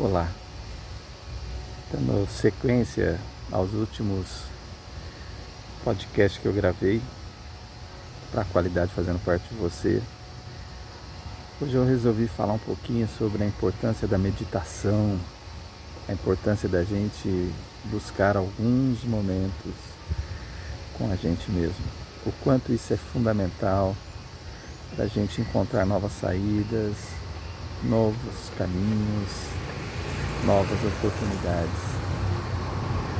Olá, dando sequência aos últimos podcasts que eu gravei para a qualidade fazendo parte de você. Hoje eu resolvi falar um pouquinho sobre a importância da meditação, a importância da gente buscar alguns momentos com a gente mesmo. O quanto isso é fundamental para a gente encontrar novas saídas, novos caminhos, novas oportunidades.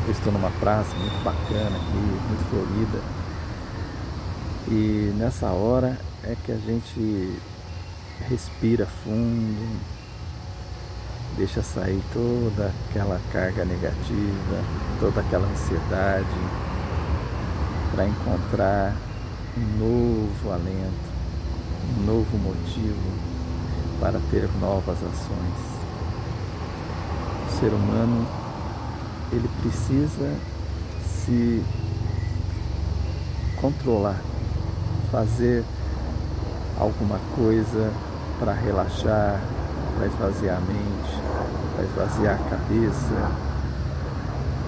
Eu estou numa praça muito bacana aqui, muito florida. E nessa hora é que a gente respira fundo, deixa sair toda aquela carga negativa, toda aquela ansiedade, para encontrar um novo alento, um novo motivo para ter novas ações ser humano ele precisa se controlar, fazer alguma coisa para relaxar, para esvaziar a mente, para esvaziar a cabeça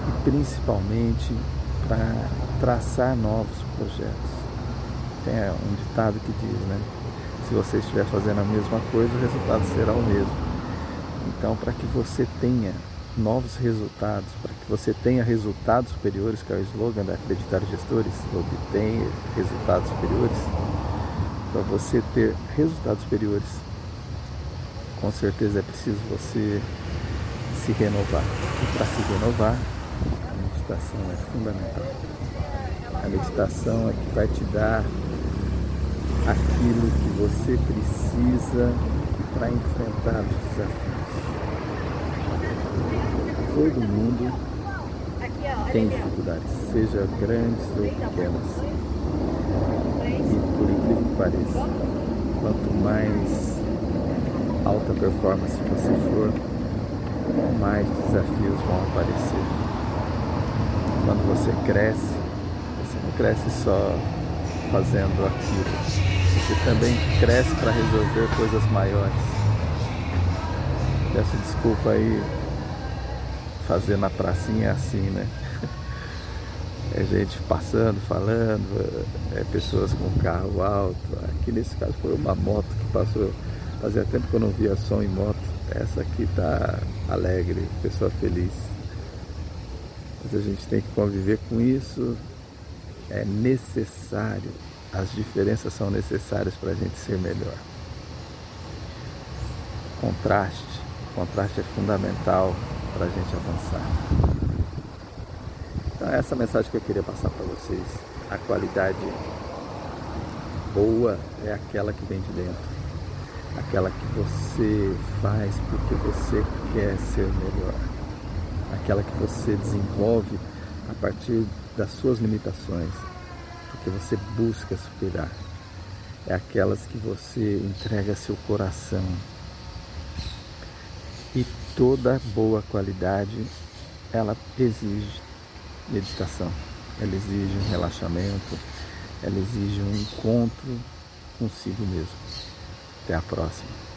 e principalmente para traçar novos projetos. Tem um ditado que diz, né? Se você estiver fazendo a mesma coisa, o resultado será o mesmo. Então, para que você tenha novos resultados, para que você tenha resultados superiores, que é o slogan da Acreditar Gestores, obtenha resultados superiores, para você ter resultados superiores, com certeza é preciso você se renovar. E para se renovar, a meditação é fundamental. A meditação é que vai te dar aquilo que você precisa para enfrentar os desafios todo mundo tem dificuldades, seja grandes ou pequenas. E por incrível que pareça, quanto mais alta performance você for, mais desafios vão aparecer. Quando você cresce, você não cresce só fazendo aquilo, você também cresce para resolver coisas maiores. Peço desculpa aí fazer na pracinha é assim, né? É gente passando, falando, é pessoas com carro alto. Aqui nesse caso foi uma moto que passou. Fazia tempo que eu não via som em moto. Essa aqui tá alegre, pessoa feliz. Mas a gente tem que conviver com isso. É necessário. As diferenças são necessárias para a gente ser melhor. Contraste. Contraste é fundamental para a gente avançar. Então, essa é a mensagem que eu queria passar para vocês. A qualidade boa é aquela que vem de dentro, aquela que você faz porque você quer ser melhor, aquela que você desenvolve a partir das suas limitações, porque você busca superar. É aquelas que você entrega seu coração, e toda boa qualidade ela exige meditação, ela exige um relaxamento, ela exige um encontro consigo mesmo. Até a próxima.